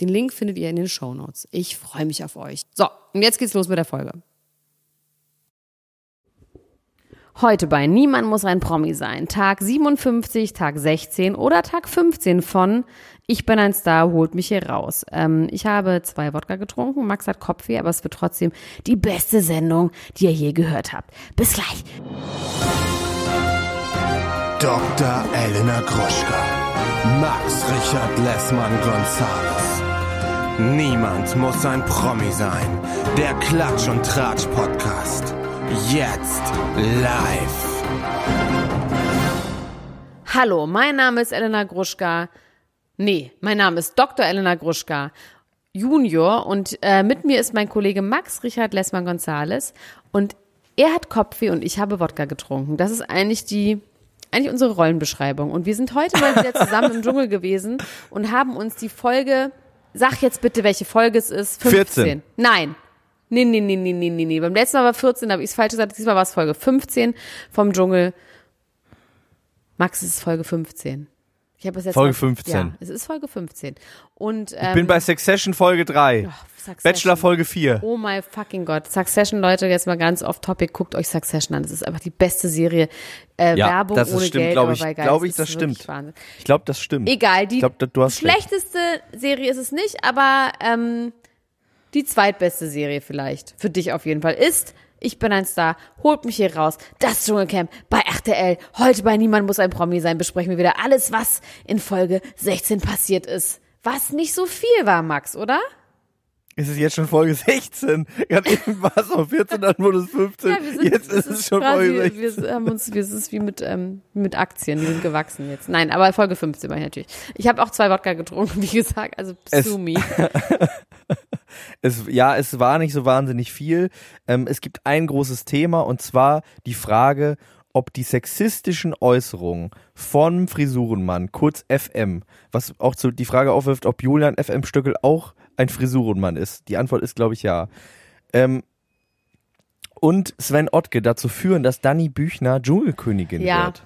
Den Link findet ihr in den Show Notes. Ich freue mich auf euch. So, und jetzt geht's los mit der Folge. Heute bei Niemand muss ein Promi sein. Tag 57, Tag 16 oder Tag 15 von Ich bin ein Star, holt mich hier raus. Ähm, ich habe zwei Wodka getrunken, Max hat Kopfweh, aber es wird trotzdem die beste Sendung, die ihr je gehört habt. Bis gleich. Dr. Elena Gruschka. Max Richard Lessmann Gonzales. Niemand muss ein Promi sein. Der Klatsch und Tratsch Podcast. Jetzt live. Hallo, mein Name ist Elena Gruschka. Nee, mein Name ist Dr. Elena Gruschka Junior und äh, mit mir ist mein Kollege Max Richard Lessmann Gonzales und er hat Kopfweh und ich habe Wodka getrunken. Das ist eigentlich die eigentlich unsere Rollenbeschreibung und wir sind heute mal wieder zusammen im Dschungel gewesen und haben uns die Folge Sag jetzt bitte, welche Folge es ist. 15. 14. Nein. Nee, nee, nee, nee, nee, nee, nee. Beim letzten Mal war 14, da habe ich es falsch gesagt. Diesmal war es Folge 15 vom Dschungel. Max, es ist Folge 15. Ich habe es jetzt Folge 15. Ja, es ist Folge 15. Und, ähm, ich bin bei Succession Folge 3. Oh, Succession. Bachelor Folge 4. Oh my fucking Gott. Succession, Leute, jetzt mal ganz off topic. Guckt euch Succession an. Das ist einfach die beste Serie. Äh, ja, Werbung das ohne stimmt, Geld, glaube ich. Glaube ich, das stimmt. Wahnsinn. Ich glaube, das stimmt. Egal, die glaub, du hast schlechteste recht. Serie ist es nicht, aber ähm, die zweitbeste Serie vielleicht. Für dich auf jeden Fall ist ich bin ein Star. Holt mich hier raus. Das Dschungelcamp bei RTL. Heute bei Niemand muss ein Promi sein. Besprechen wir wieder alles, was in Folge 16 passiert ist. Was nicht so viel war, Max, oder? Ist es jetzt schon Folge 16? Gerade eben war es noch 14, dann wurde es 15. Ja, sind, jetzt ist es schon quasi, Folge 16. Wir haben uns, wir, es ist wie mit, ähm, mit Aktien, die sind gewachsen jetzt. Nein, aber Folge 15 war ich natürlich. Ich habe auch zwei Wodka getrunken, wie gesagt, also sue me. es, ja, es war nicht so wahnsinnig viel. Ähm, es gibt ein großes Thema und zwar die Frage, ob die sexistischen Äußerungen von Frisurenmann, kurz FM, was auch so die Frage aufwirft, ob Julian FM Stöckel auch ein Frisurenmann ist. Die Antwort ist, glaube ich, ja. Ähm, und Sven Ottke dazu führen, dass Dani Büchner Dschungelkönigin ja. wird.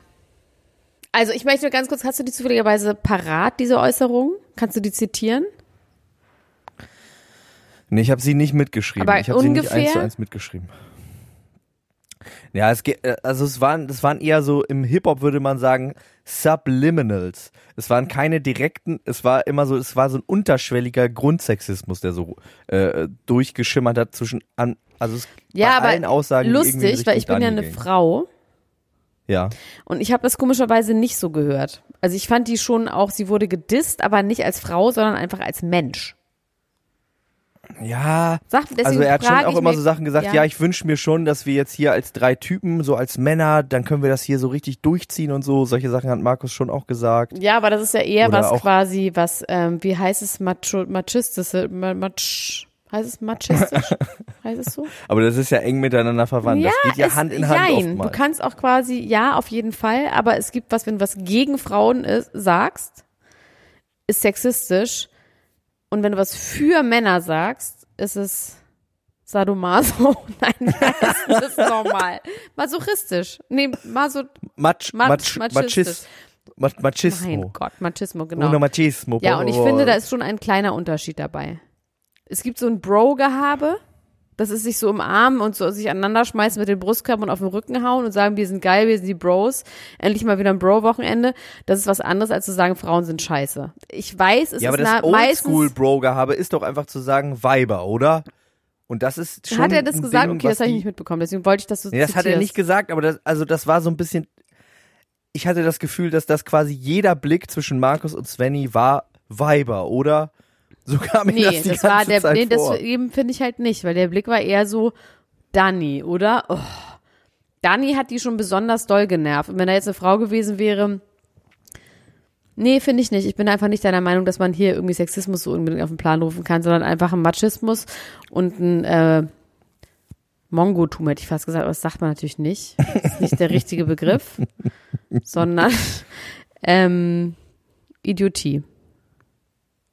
Also ich möchte nur ganz kurz, hast du die zufälligerweise parat, diese Äußerung? Kannst du die zitieren? Nee, ich habe sie nicht mitgeschrieben. Aber ich habe sie nicht eins zu eins mitgeschrieben. Ja, es geht, also es waren, das waren eher so im Hip-Hop würde man sagen Subliminals. Es waren keine direkten, es war immer so, es war so ein unterschwelliger Grundsexismus, der so äh, durchgeschimmert hat zwischen an, also es, ja, bei allen Aussagen lustig, weil ich bin ja eine ging. Frau. Ja. Und ich habe das komischerweise nicht so gehört. Also ich fand die schon auch, sie wurde gedisst, aber nicht als Frau, sondern einfach als Mensch. Ja, Sag, also er hat schon auch immer so Sachen gesagt, ja, ja ich wünsche mir schon, dass wir jetzt hier als drei Typen, so als Männer, dann können wir das hier so richtig durchziehen und so. Solche Sachen hat Markus schon auch gesagt. Ja, aber das ist ja eher Oder was quasi, was, ähm, wie heißt es, macho, machistische, äh, mach, heißt es machistisch? heißt es so? Aber das ist ja eng miteinander verwandt. Ja, das geht ja Hand in Hand jein. Oftmals. Du kannst auch quasi, ja, auf jeden Fall, aber es gibt was, wenn du was gegen Frauen ist, sagst, ist sexistisch und wenn du was für Männer sagst, ist es Sadomaso. Nein, das ist normal. Masochistisch. Nee, maso Mach, Mach, Machistisch. Mach, Machismo. Mein Gott, Machismo, genau. Una Machismo. Ja, und ich finde, da ist schon ein kleiner Unterschied dabei. Es gibt so ein Bro-Gehabe das ist sich so umarmen und so sich aneinander schmeißen mit den Brustkörpern auf den Rücken hauen und sagen, wir sind geil, wir sind die Bros. Endlich mal wieder ein Bro-Wochenende. Das ist was anderes, als zu sagen, Frauen sind scheiße. Ich weiß, es ja, ist aber das Oldschool-Bro-Gehabe ist doch einfach zu sagen, Weiber, oder? Und das ist schon. Hat er das gesagt? Ding, okay, das habe ich nicht mitbekommen. Deswegen wollte ich das so nee, Das hat er nicht gesagt, aber das, also das war so ein bisschen. Ich hatte das Gefühl, dass das quasi jeder Blick zwischen Markus und Svenny war Weiber, oder? So kam mir nee, das die das ganze war der, Zeit nee, das eben finde ich halt nicht, weil der Blick war eher so Danny, oder? Oh, Dani hat die schon besonders doll genervt. Und wenn da jetzt eine Frau gewesen wäre, nee, finde ich nicht. Ich bin einfach nicht deiner Meinung, dass man hier irgendwie Sexismus so unbedingt auf den Plan rufen kann, sondern einfach ein Machismus und ein äh, Mongotum, hätte ich fast gesagt, aber das sagt man natürlich nicht. Das ist nicht der richtige Begriff, sondern ähm, Idiotie.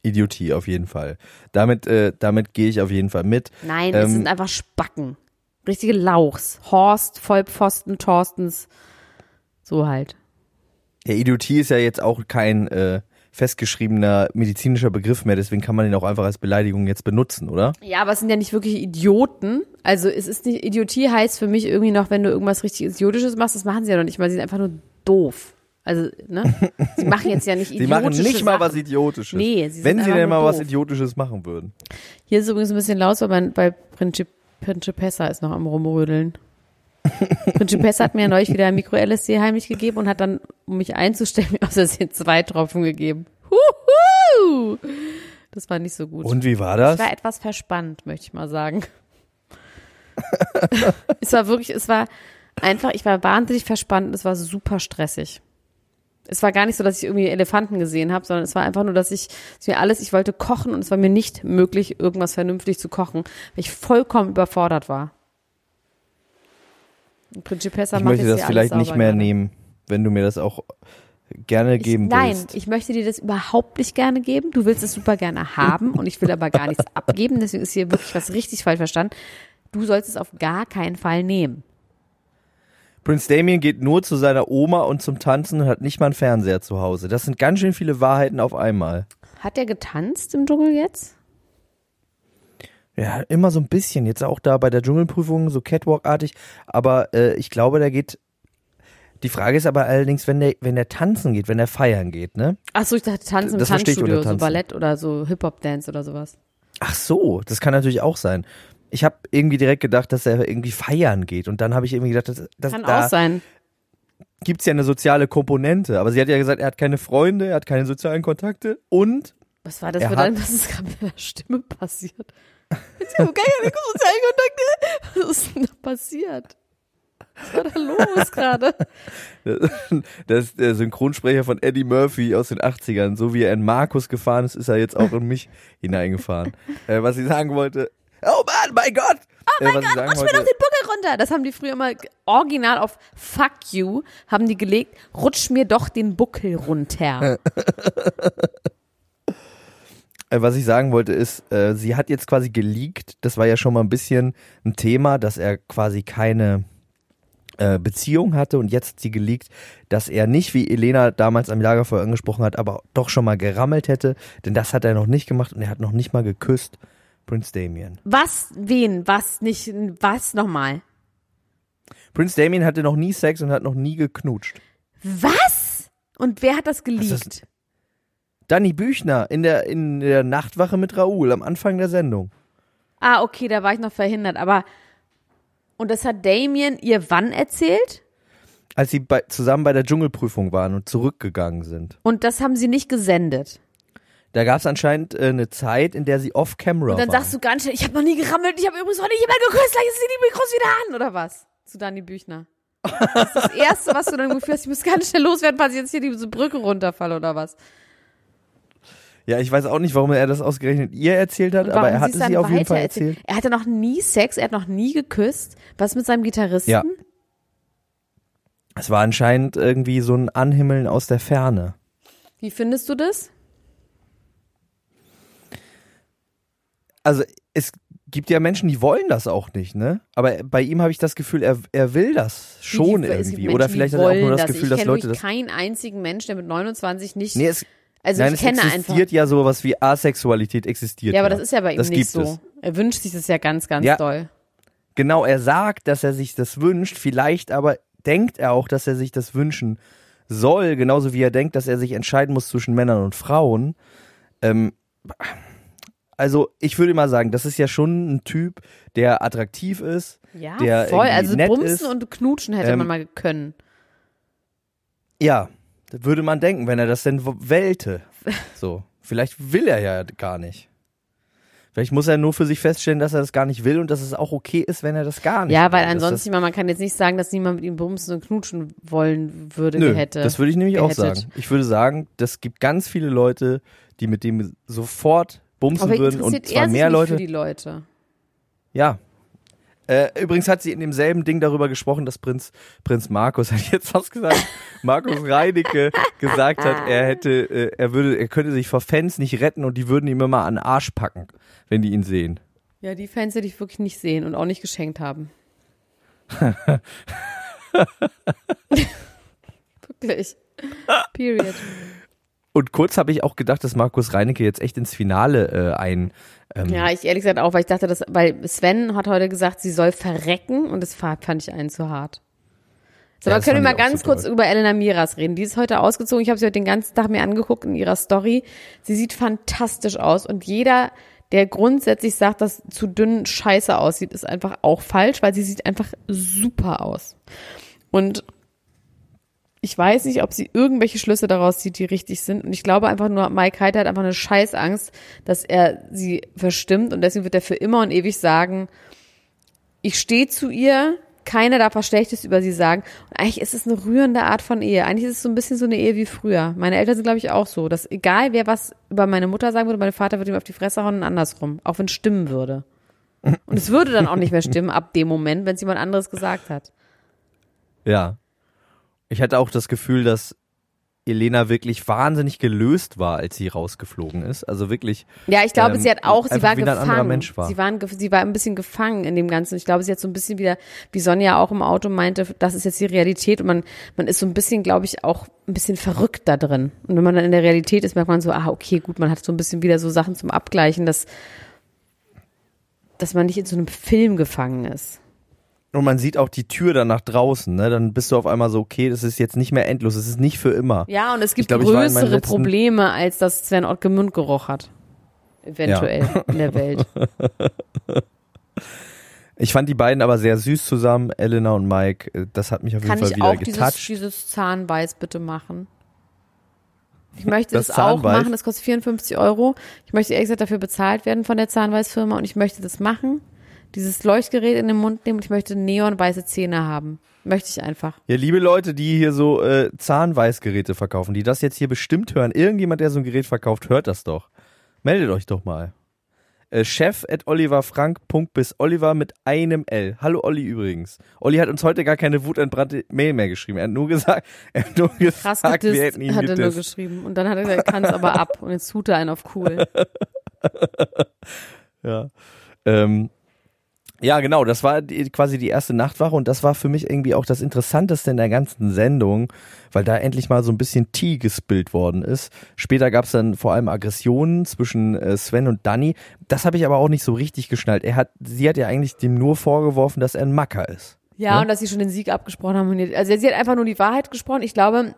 Idiotie auf jeden Fall. Damit, äh, damit gehe ich auf jeden Fall mit. Nein, es Ähm, sind einfach Spacken. Richtige Lauchs. Horst, Vollpfosten, Thorstens. So halt. Ja, Idiotie ist ja jetzt auch kein äh, festgeschriebener medizinischer Begriff mehr, deswegen kann man den auch einfach als Beleidigung jetzt benutzen, oder? Ja, aber es sind ja nicht wirklich Idioten. Also es ist nicht, Idiotie heißt für mich irgendwie noch, wenn du irgendwas richtig Idiotisches machst, das machen sie ja noch nicht mal, sie sind einfach nur doof. Also, ne? Sie machen jetzt ja nicht Sie idiotische machen nicht mal Sachen. was Idiotisches. Nee, sie sind Wenn sie denn mal was doof. Idiotisches machen würden. Hier ist übrigens ein bisschen laut, weil mein, bei Princip Principessa ist noch am rumrödeln. Principessa hat mir ja neulich wieder ein Mikro-LSD heimlich gegeben und hat dann, um mich einzustellen, mir aus Versehen zwei Tropfen gegeben. Huhu! Das war nicht so gut. Und wie war das? Ich war etwas verspannt, möchte ich mal sagen. es war wirklich, es war einfach, ich war wahnsinnig verspannt und es war super stressig. Es war gar nicht so, dass ich irgendwie Elefanten gesehen habe, sondern es war einfach nur, dass ich, dass mir alles, ich wollte kochen und es war mir nicht möglich, irgendwas vernünftig zu kochen, weil ich vollkommen überfordert war. Principessa ich möchte das vielleicht nicht mehr gerade. nehmen, wenn du mir das auch gerne Ich, geben nein, willst. ich möchte dir das überhaupt nicht gerne geben. Du willst es super gerne haben und ich will aber gar nichts abgeben. Deswegen ist hier wirklich was richtig falsch verstanden. Du sollst es auf gar keinen Fall nehmen. Prince Damien geht nur zu seiner Oma und zum Tanzen und hat nicht mal einen Fernseher zu Hause. Das sind ganz schön viele Wahrheiten auf einmal. Hat er getanzt im Dschungel jetzt? Ja, immer so ein bisschen. Jetzt auch da bei der Dschungelprüfung, so Catwalk-artig. Aber äh, ich glaube, der geht. Die Frage ist aber allerdings, wenn der, wenn der tanzen geht, wenn der feiern geht, ne? Ach so, ich dachte Tanzen im Das verstehe ich Tanzstudio, unter so. Ballett oder so Hip-Hop-Dance oder sowas. Ach so, das kann natürlich auch sein. Ich habe irgendwie direkt gedacht, dass er irgendwie feiern geht. Und dann habe ich irgendwie gedacht, dass, dass Kann da auch sein. gibt's ja eine soziale Komponente. Aber sie hat ja gesagt, er hat keine Freunde, er hat keine sozialen Kontakte und Was war das für dein, was ist gerade mit deiner Stimme passiert? Jetzt habe keine sozialen Kontakte. Was ist denn da passiert? Was war da los gerade? das ist der Synchronsprecher von Eddie Murphy aus den 80ern. So wie er in Markus gefahren ist, ist er jetzt auch in mich hineingefahren. Äh, was ich sagen wollte, oh Mann, mein Gott! Oh mein äh, sagen Rutsch mir doch den Buckel runter. Das haben die früher immer original auf Fuck you, haben die gelegt. Rutsch mir doch den Buckel runter. äh, was ich sagen wollte ist, äh, sie hat jetzt quasi geleakt, das war ja schon mal ein bisschen ein Thema, dass er quasi keine äh, Beziehung hatte und jetzt hat sie geleakt, dass er nicht, wie Elena damals am Lagerfeuer angesprochen hat, aber doch schon mal gerammelt hätte, denn das hat er noch nicht gemacht und er hat noch nicht mal geküsst. Prince Damien. Was? Wen? Was? Nicht? Was nochmal? Prince Damien hatte noch nie Sex und hat noch nie geknutscht. Was? Und wer hat das geleakt? Danny Büchner in der, in der Nachtwache mit Raoul am Anfang der Sendung. Ah, okay, da war ich noch verhindert. Aber und das hat Damien ihr wann erzählt? Als sie bei, zusammen bei der Dschungelprüfung waren und zurückgegangen sind. Und das haben sie nicht gesendet. Da gab es anscheinend äh, eine Zeit, in der sie off-camera Und dann waren. sagst du ganz schnell, ich habe noch nie gerammelt, ich habe übrigens noch nie jemand geküsst, gleich ist die Mikros wieder an, oder was? Zu Dani Büchner. Das ist das Erste, was du dann gefühlt hast, ich muss ganz schnell loswerden, falls ich jetzt hier diese Brücke runterfalle, oder was? Ja, ich weiß auch nicht, warum er das ausgerechnet ihr erzählt hat, aber er sie hat es ihr auf jeden Fall erzählt? erzählt. Er hatte noch nie Sex, er hat noch nie geküsst. Was mit seinem Gitarristen? Ja. Es war anscheinend irgendwie so ein Anhimmeln aus der Ferne. Wie findest du das? Also es gibt ja Menschen, die wollen das auch nicht, ne? Aber bei ihm habe ich das Gefühl, er, er will das schon die- irgendwie. Menschen, Oder vielleicht hat er auch nur das Gefühl, ich dass kenne Leute das. keinen einzigen Menschen, der mit 29 nicht. Nee, es, also nein, ich es kenne existiert einfach. ja sowas wie Asexualität existiert. Ja, aber das ist ja bei ihm Das nicht gibt so. es. Er wünscht sich das ja ganz, ganz Ja. doll. Genau, er sagt, dass er sich das wünscht, vielleicht aber denkt er auch, dass er sich das wünschen soll, genauso wie er denkt, dass er sich entscheiden muss zwischen Männern und Frauen. Ähm, also ich würde mal sagen, das ist ja schon ein Typ, der attraktiv ist, Ja, der voll. Also nett bumsen ist. und knutschen hätte Ähm, man mal können. Ja, würde man denken, wenn er das denn wählte. So, vielleicht will er ja gar nicht. Vielleicht muss er nur für sich feststellen, dass er das gar nicht will und dass es auch okay ist, wenn er das gar nicht Ja, will. weil Dass ansonsten, man kann jetzt nicht sagen, dass niemand mit ihm bumsen und knutschen wollen würde, Nö, hätte. das würde ich nämlich auch gehettet. sagen. Ich würde sagen, das gibt ganz viele Leute, die mit dem sofort bumsen Aber würden und zwar mehr Leute. für die Leute. Ja. Äh, übrigens hat sie in demselben Ding darüber gesprochen, dass Prinz, Prinz Markus, ich jetzt was gesagt, Markus Reinecke gesagt hat, er hätte, äh, er würde, er könnte sich vor Fans nicht retten und die würden ihm immer an den Arsch packen, wenn die ihn sehen. Ja, die Fans hätte ich wirklich nicht sehen und auch nicht geschenkt haben. wirklich. Period. Und kurz habe ich auch gedacht, dass Markus Reinecke jetzt echt ins Finale äh, ein, ähm, Ja, ich ehrlich gesagt auch, weil ich dachte, dass, weil Sven hat heute gesagt, sie soll verrecken und das fand ich einen zu hart. So, Ja, aber können wir mal ganz kurz über Elena Miras reden. Die ist heute ausgezogen. Ich habe sie heute den ganzen Tag mir angeguckt in ihrer Story. Sie sieht fantastisch aus und jeder, der grundsätzlich sagt, dass zu dünn scheiße aussieht, ist einfach auch falsch, weil sie sieht einfach super aus. Und ich weiß nicht, ob sie irgendwelche Schlüsse daraus zieht, die richtig sind. Und ich glaube einfach nur, Mike Heiter hat einfach eine Scheißangst, dass er sie verstimmt und deswegen wird er für immer und ewig sagen, ich stehe zu ihr, keiner darf was Schlechtes über sie sagen. Und eigentlich ist es eine rührende Art von Ehe. Eigentlich ist es so ein bisschen so eine Ehe wie früher. Meine Eltern sind, glaube ich, auch so, dass egal wer was über meine Mutter sagen würde, mein Vater würde ihm auf die Fresse hauen und andersrum, auch wenn es stimmen würde. Und es würde dann auch nicht mehr stimmen ab dem Moment, wenn es jemand anderes gesagt hat. ja. Ich hatte auch das Gefühl, dass Elena wirklich wahnsinnig gelöst war, als sie rausgeflogen ist. Also wirklich. Ja, ich glaube, ähm, sie hat auch, sie war gefangen. Mensch war. Sie, waren, sie war ein bisschen gefangen in dem Ganzen. Ich glaube, sie hat so ein bisschen wieder, wie Sonja auch im Auto meinte, das ist jetzt die Realität und man, man ist so ein bisschen, glaube ich, auch ein bisschen verrückt da drin. Und wenn man dann in der Realität ist, merkt man so, ah, okay, gut, man hat so ein bisschen wieder so Sachen zum Abgleichen, dass, dass man nicht in so einem Film gefangen ist. Und man sieht auch die Tür dann nach draußen, ne? Dann bist du auf einmal so, okay, das ist jetzt nicht mehr endlos, es ist nicht für immer. Ja, und es gibt glaub, ich größere Probleme, als dass Sven Ottke Mundgeruch hat. Eventuell in der Welt. Ich fand die beiden aber sehr süß zusammen, Elena und Mike. Das hat mich auf jeden Kann Fall ich wieder auch dieses, getoucht. dieses Zahnbeiß bitte machen? Ich möchte Das das, auch machen, das kostet 54 Euro. Ich möchte ehrlich gesagt dafür bezahlt werden von der Zahnbeißfirma und ich möchte das machen. Dieses Leuchtgerät in den Mund nehmen und ich möchte neonweiße Zähne haben. Möchte ich einfach. Ja, liebe Leute, die hier so äh, Zahnweißgeräte verkaufen, die das jetzt hier bestimmt hören, irgendjemand, der so ein Gerät verkauft, hört das doch. Meldet euch doch mal. Äh, chef at oliverfrank.bis Oliver mit einem L. Hallo Olli übrigens. Olli hat uns heute gar keine wutentbrannte Mail mehr geschrieben. Er hat nur gesagt, er hat nur Krass gesagt, wir gedisst, hätten ihn hat er nur geschrieben. Und dann hat er gesagt, er kann es aber ab. Und jetzt tut er einen auf cool. Ja. Ähm, ja, genau, das war die, quasi die erste Nachtwache und das war für mich irgendwie auch das Interessanteste in der ganzen Sendung, weil da endlich mal so ein bisschen Tee gespillt worden ist. Später gab es dann vor allem Aggressionen zwischen äh, Sven und Danny. Das habe ich aber auch nicht so richtig geschnallt. Er hat, sie hat ja eigentlich dem nur vorgeworfen, dass er ein Macker ist. Ja, Ja? und dass sie schon den Sieg abgesprochen haben. Also sie hat einfach nur die Wahrheit gesprochen. Ich glaube,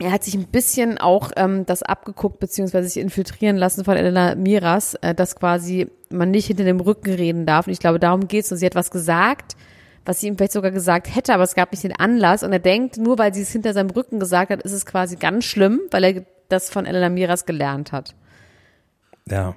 er hat sich ein bisschen auch ähm, das abgeguckt, beziehungsweise sich infiltrieren lassen von Elena Miras, äh, dass quasi man nicht hinter dem Rücken reden darf. Und ich glaube, darum geht's. Und sie hat was gesagt, was sie ihm vielleicht sogar gesagt hätte, aber es gab nicht den Anlass. Und er denkt, nur weil sie es hinter seinem Rücken gesagt hat, ist es quasi ganz schlimm, weil er das von Elena Miras gelernt hat. Ja.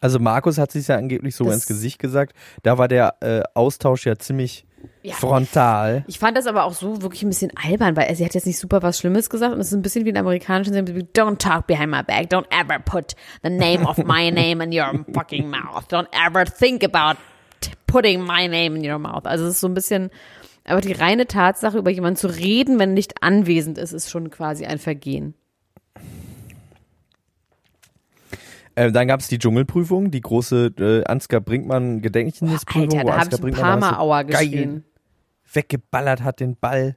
Also Markus hat sich ja angeblich so Das- ins Gesicht gesagt. Da war der äh, Austausch ja ziemlich Ja. frontal. Ich fand das aber auch so wirklich ein bisschen albern, weil sie hat jetzt nicht super was Schlimmes gesagt und es ist ein bisschen wie in amerikanischen Serien, wie, don't talk behind my back, don't ever put the name of my name in your fucking mouth, don't ever think about putting my name in your mouth. Also es ist so ein bisschen, aber die reine Tatsache, über jemanden zu reden, wenn er nicht anwesend ist, ist schon quasi ein Vergehen. Äh, dann gab es die Dschungelprüfung, die große äh, Ansgar Brinkmann Gedächtnisprüfung. Alter, da habe ich ein paar Mal so Aua geil geschrien. weggeballert hat den Ball.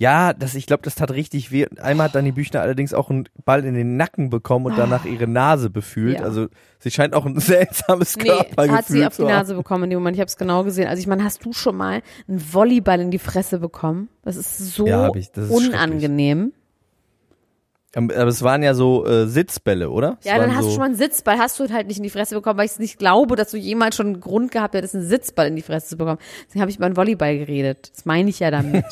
Ja, das, ich glaube, das tat richtig weh. Einmal hat Dani Büchner allerdings auch einen Ball in den Nacken bekommen und danach ihre Nase befühlt. Ja. Also sie scheint auch ein seltsames Nee, Körpergefühl hat sie auf die. Nase bekommen in dem Moment. Ich habe es genau gesehen. Also ich meine, hast du schon mal einen Volleyball in die Fresse bekommen? Das ist so Ja, ich. Das ist unangenehm. Ähm, Aber es waren ja so äh, Sitzbälle, oder? Es Ja, dann hast so, du schon mal einen Sitzball, hast du halt nicht in die Fresse bekommen, weil ich nicht glaube, dass du jemals schon einen Grund gehabt hättest, einen Sitzball in die Fresse zu bekommen. Deswegen habe ich über einen Volleyball geredet. Das meine ich ja damit.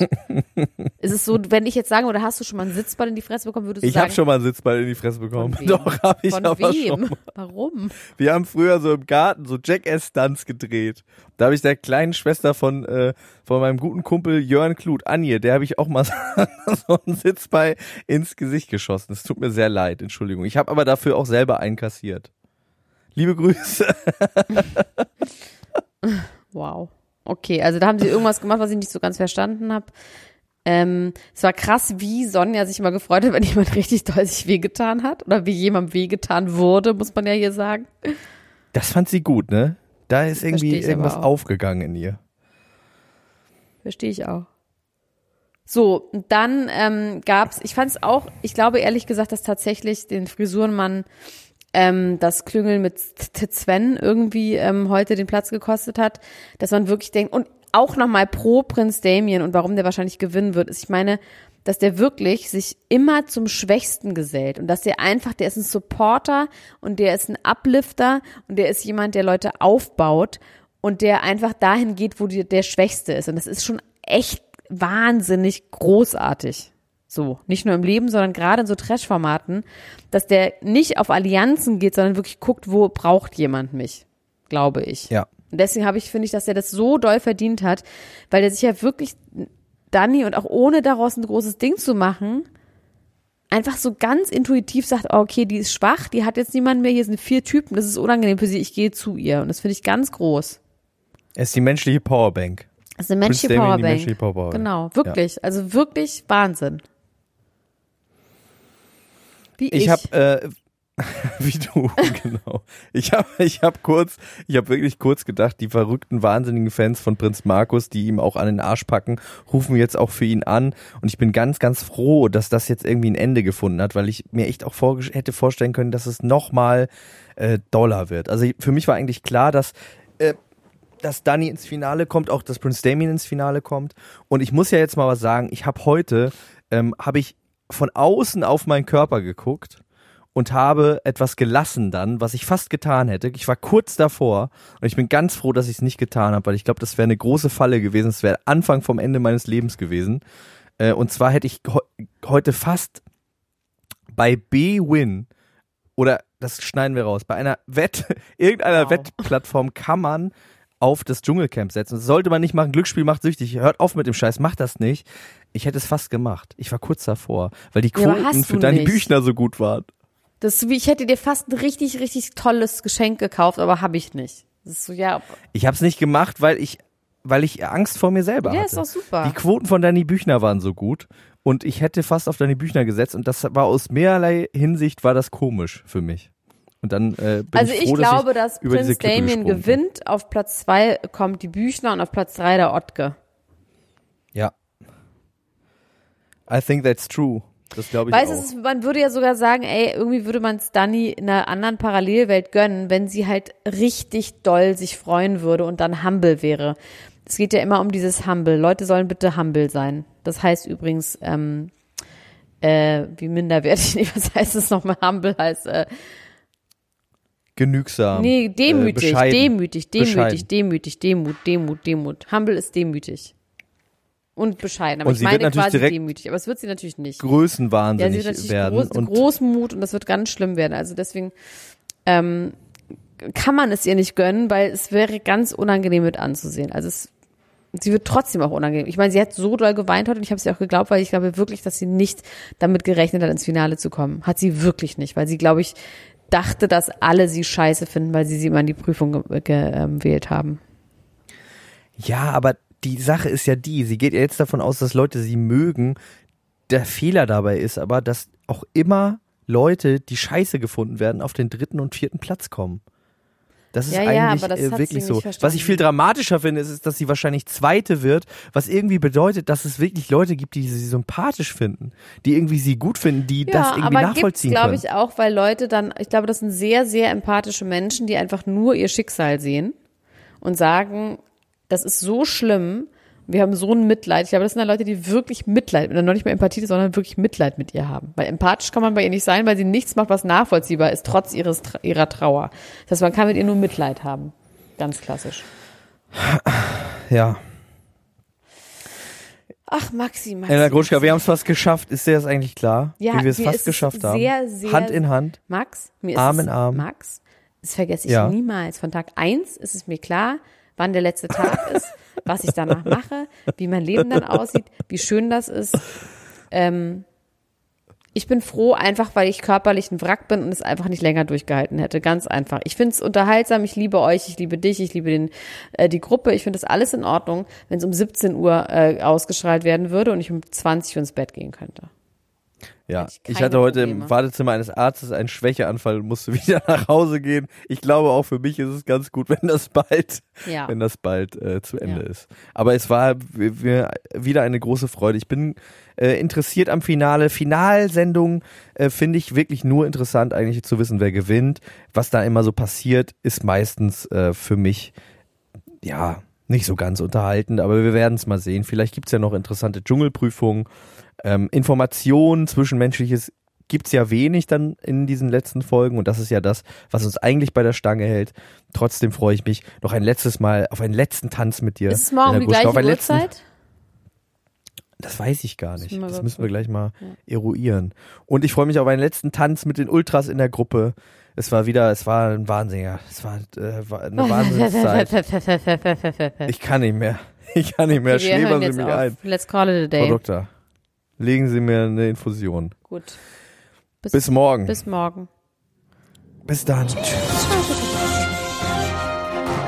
Ist es so, wenn ich jetzt sage, oder hast du schon mal einen Sitzball in die Fresse bekommen, würdest du Ich sagen, habe schon mal einen Sitzball in die Fresse bekommen. Doch, habe ich von aber wem? schon. Mal. Warum? Wir haben früher so im Garten so Jackass-Stunts gedreht. Da habe ich der kleinen Schwester von, äh, von meinem guten Kumpel Jörn Kluth, Anje, der habe ich auch mal so einen Sitzball ins Gesicht geschossen. Es tut mir sehr leid, Entschuldigung. Ich habe aber dafür auch selber einkassiert. Liebe Grüße. Wow. Okay, also da haben sie irgendwas gemacht, was ich nicht so ganz verstanden habe. Ähm, es war krass, wie Sonja sich immer gefreut hat, wenn jemand richtig doll sich wehgetan hat. Oder wie jemandem wehgetan wurde, muss man ja hier sagen. Das fand sie gut, ne? Da ist irgendwie irgendwas aufgegangen in ihr. Verstehe ich auch. So, dann ähm, gab's, ich fand es auch, ich glaube ehrlich gesagt, dass tatsächlich den Frisurenmann ähm, das Klüngeln mit Sven irgendwie ähm, heute den Platz gekostet hat, dass man wirklich denkt, und auch nochmal pro Prinz Damien und warum der wahrscheinlich gewinnen wird, ist, ich meine, dass der wirklich sich immer zum Schwächsten gesellt und dass der einfach, der ist ein Supporter und der ist ein Uplifter und der ist jemand, der Leute aufbaut und der einfach dahin geht, wo die, der Schwächste ist. Und das ist schon echt wahnsinnig großartig. So, nicht nur im Leben, sondern gerade in so Trash-Formaten, dass der nicht auf Allianzen geht, sondern wirklich guckt, wo braucht jemand mich, glaube ich. Ja. Und deswegen habe ich, finde ich, dass er das so doll verdient hat, weil der sich ja wirklich, Danny, und auch ohne daraus ein großes Ding zu machen, einfach so ganz intuitiv sagt, oh, okay, die ist schwach, die hat jetzt niemanden mehr, hier sind vier Typen, das ist unangenehm für sie, ich gehe zu ihr. Und das finde ich ganz groß. Er ist die menschliche Powerbank. Das ist eine die Powerbank. Powerbank. Genau, wirklich. Also wirklich Wahnsinn. Wie ich. Ich habe äh, wie du genau. Ich habe ich habe kurz, ich habe wirklich kurz gedacht, die verrückten wahnsinnigen Fans von Prinz Markus, die ihm auch an den Arsch packen, rufen jetzt auch für ihn an und ich bin ganz ganz froh, dass das jetzt irgendwie ein Ende gefunden hat, weil ich mir echt auch vorge- hätte vorstellen können, dass es noch mal äh, doller wird. Also für mich war eigentlich klar, dass dass Danny ins Finale kommt, auch dass Prince Damien ins Finale kommt. Und ich muss ja jetzt mal was sagen. Ich habe heute, ähm, habe ich von außen auf meinen Körper geguckt und habe etwas gelassen dann, was ich fast getan hätte. Ich war kurz davor und ich bin ganz froh, dass ich es nicht getan habe, weil ich glaube, das wäre eine große Falle gewesen. Es wäre Anfang vom Ende meines Lebens gewesen. Äh, und zwar hätte ich he heute fast bei B-Win oder das schneiden wir raus, bei einer Wett, irgendeiner Wow. Wettplattform kann man auf das Dschungelcamp setzen. Das sollte man nicht machen. Glücksspiel macht süchtig. Hört auf mit dem Scheiß. Macht das nicht. Ich hätte es fast gemacht. Ich war kurz davor, weil die Ja, Quoten hast für Danny nicht. Büchner so gut waren. das ist wie, ich hätte dir fast ein richtig, richtig tolles Geschenk gekauft, aber habe ich nicht. Das ist so, ja, Ich habe es nicht gemacht, weil ich, weil ich Angst vor mir selber ja, hatte. ist doch super. Die Quoten von Danny Büchner waren so gut und ich hätte fast auf Danny Büchner gesetzt und das war aus mehrerlei Hinsicht war das komisch für mich. Und dann äh, bin Also ich ich froh, glaube, dass dass ich diese Prinz Damien gesprungen bin. gewinnt. Auf Platz zwei kommt die Büchner und auf Platz drei der Ottke. Ja. I think that's true. Das glaube ich Weißt du, auch. ist- man würde ja sogar sagen, ey, irgendwie würde man es Dani in einer anderen Parallelwelt gönnen, wenn sie halt richtig doll sich freuen würde und dann humble wäre. Es geht ja immer um dieses humble. Leute sollen bitte humble sein. Das heißt übrigens, ähm, äh, wie minderwertig, nee, was heißt es nochmal? Humble heißt, äh, Genügsam. nee, demütig, äh, demütig, demütig, Bescheiden. demütig, Demut, Demut, Demut. Humble ist demütig. Und bescheiden. Aber Und ich meine quasi demütig. Aber es wird sie natürlich nicht. Ja, Größenwahnsinnig sie wird werden. groß, und Großmut und das wird ganz schlimm werden. Also deswegen ähm, kann man es ihr nicht gönnen, weil es wäre ganz unangenehm mit anzusehen. Also es, sie wird trotzdem auch unangenehm. Ich meine, sie hat so doll geweint heute und ich habe sie auch geglaubt, weil ich glaube wirklich, dass sie nicht damit gerechnet hat, ins Finale zu kommen. Hat sie wirklich nicht, weil sie, glaube ich, dachte, dass alle sie scheiße finden, weil sie sie immer in die Prüfung ge- ähm, gewählt haben. Ja, aber die Sache ist ja die, sie geht ja jetzt davon aus, dass Leute sie mögen. Der Fehler dabei ist aber, dass auch immer Leute, die scheiße gefunden werden, auf den dritten und vierten Platz kommen. Das ist Ja, ja, eigentlich aber das äh, wirklich so. Was ich viel dramatischer finde, ist, ist, dass sie wahrscheinlich Zweite wird, was irgendwie bedeutet, dass es wirklich Leute gibt, die sie sympathisch finden, die irgendwie sie gut finden, die das irgendwie aber nachvollziehen glaube können. ich auch, weil Leute dann, ich glaube, das sind sehr, sehr empathische Menschen, die einfach nur ihr Schicksal sehen und sagen, das ist so schlimm, wir haben so ein Mitleid. Ich glaube, das sind dann Leute, die wirklich Mitleid, noch nicht mehr Empathie, sondern wirklich Mitleid mit ihr haben. Weil empathisch kann man bei ihr nicht sein, weil sie nichts macht, was nachvollziehbar ist, trotz ihres, ihrer Trauer. Das heißt, man kann mit ihr nur Mitleid haben. Ganz klassisch. Ja. Ach, Maxi, Maxi. Elena Gruschka, wir haben es fast geschafft. Ist dir das eigentlich klar? Ja, wie wir es fast geschafft haben? sehr, sehr- Hand in Hand. Max, mir ist Arm in Arm. Max, das vergesse ich Ja. niemals. Von Tag eins ist es mir klar, wann der letzte Tag ist, was ich danach mache, wie mein Leben dann aussieht, wie schön das ist. Ähm, ich bin froh, einfach weil ich körperlich ein Wrack bin und es einfach nicht länger durchgehalten hätte. Ganz einfach. Ich finde es unterhaltsam, ich liebe euch, ich liebe dich, ich liebe den, äh, die Gruppe. Ich finde das alles in Ordnung, wenn es um 17 Uhr äh, ausgestrahlt werden würde und ich um 20 Uhr ins Bett gehen könnte. Ja, Hätte ich ich hatte heute Probleme. im Wartezimmer eines Arztes einen Schwächeanfall und musste wieder nach Hause gehen. Ich glaube, auch für mich ist es ganz gut, wenn das bald, Ja. wenn das bald äh, zu Ende Ja. ist. Aber es war wieder eine große Freude. Ich bin äh, interessiert am Finale. Finalsendung äh, finde ich wirklich nur interessant, eigentlich zu wissen, wer gewinnt. Was da immer so passiert, ist meistens äh, für mich ja nicht so ganz unterhaltend, aber wir werden es mal sehen. Vielleicht gibt's ja noch interessante Dschungelprüfungen. Ähm, Informationen, Zwischenmenschliches gibt's ja wenig dann in diesen letzten Folgen und das ist ja das, was uns eigentlich bei der Stange hält. Trotzdem freue ich mich noch ein letztes Mal auf einen letzten Tanz mit dir. Ist es morgen die gleiche Uhrzeit? Das weiß ich gar nicht. Das müssen wir gleich mal eruieren. Und ich freue mich auf einen letzten Tanz mit den Ultras in der Gruppe. Es war wieder, es war ein Wahnsinniger. Es war, äh, war eine Wahnsinnszeit. Ich kann nicht mehr. Ich kann nicht mehr. Schläfern hören Sie mich auf. ein. Let's call it a Frau day. Doktor, legen Sie mir eine Infusion. Gut. Bis morgen. Bis morgen. Bis dann. Tschüss.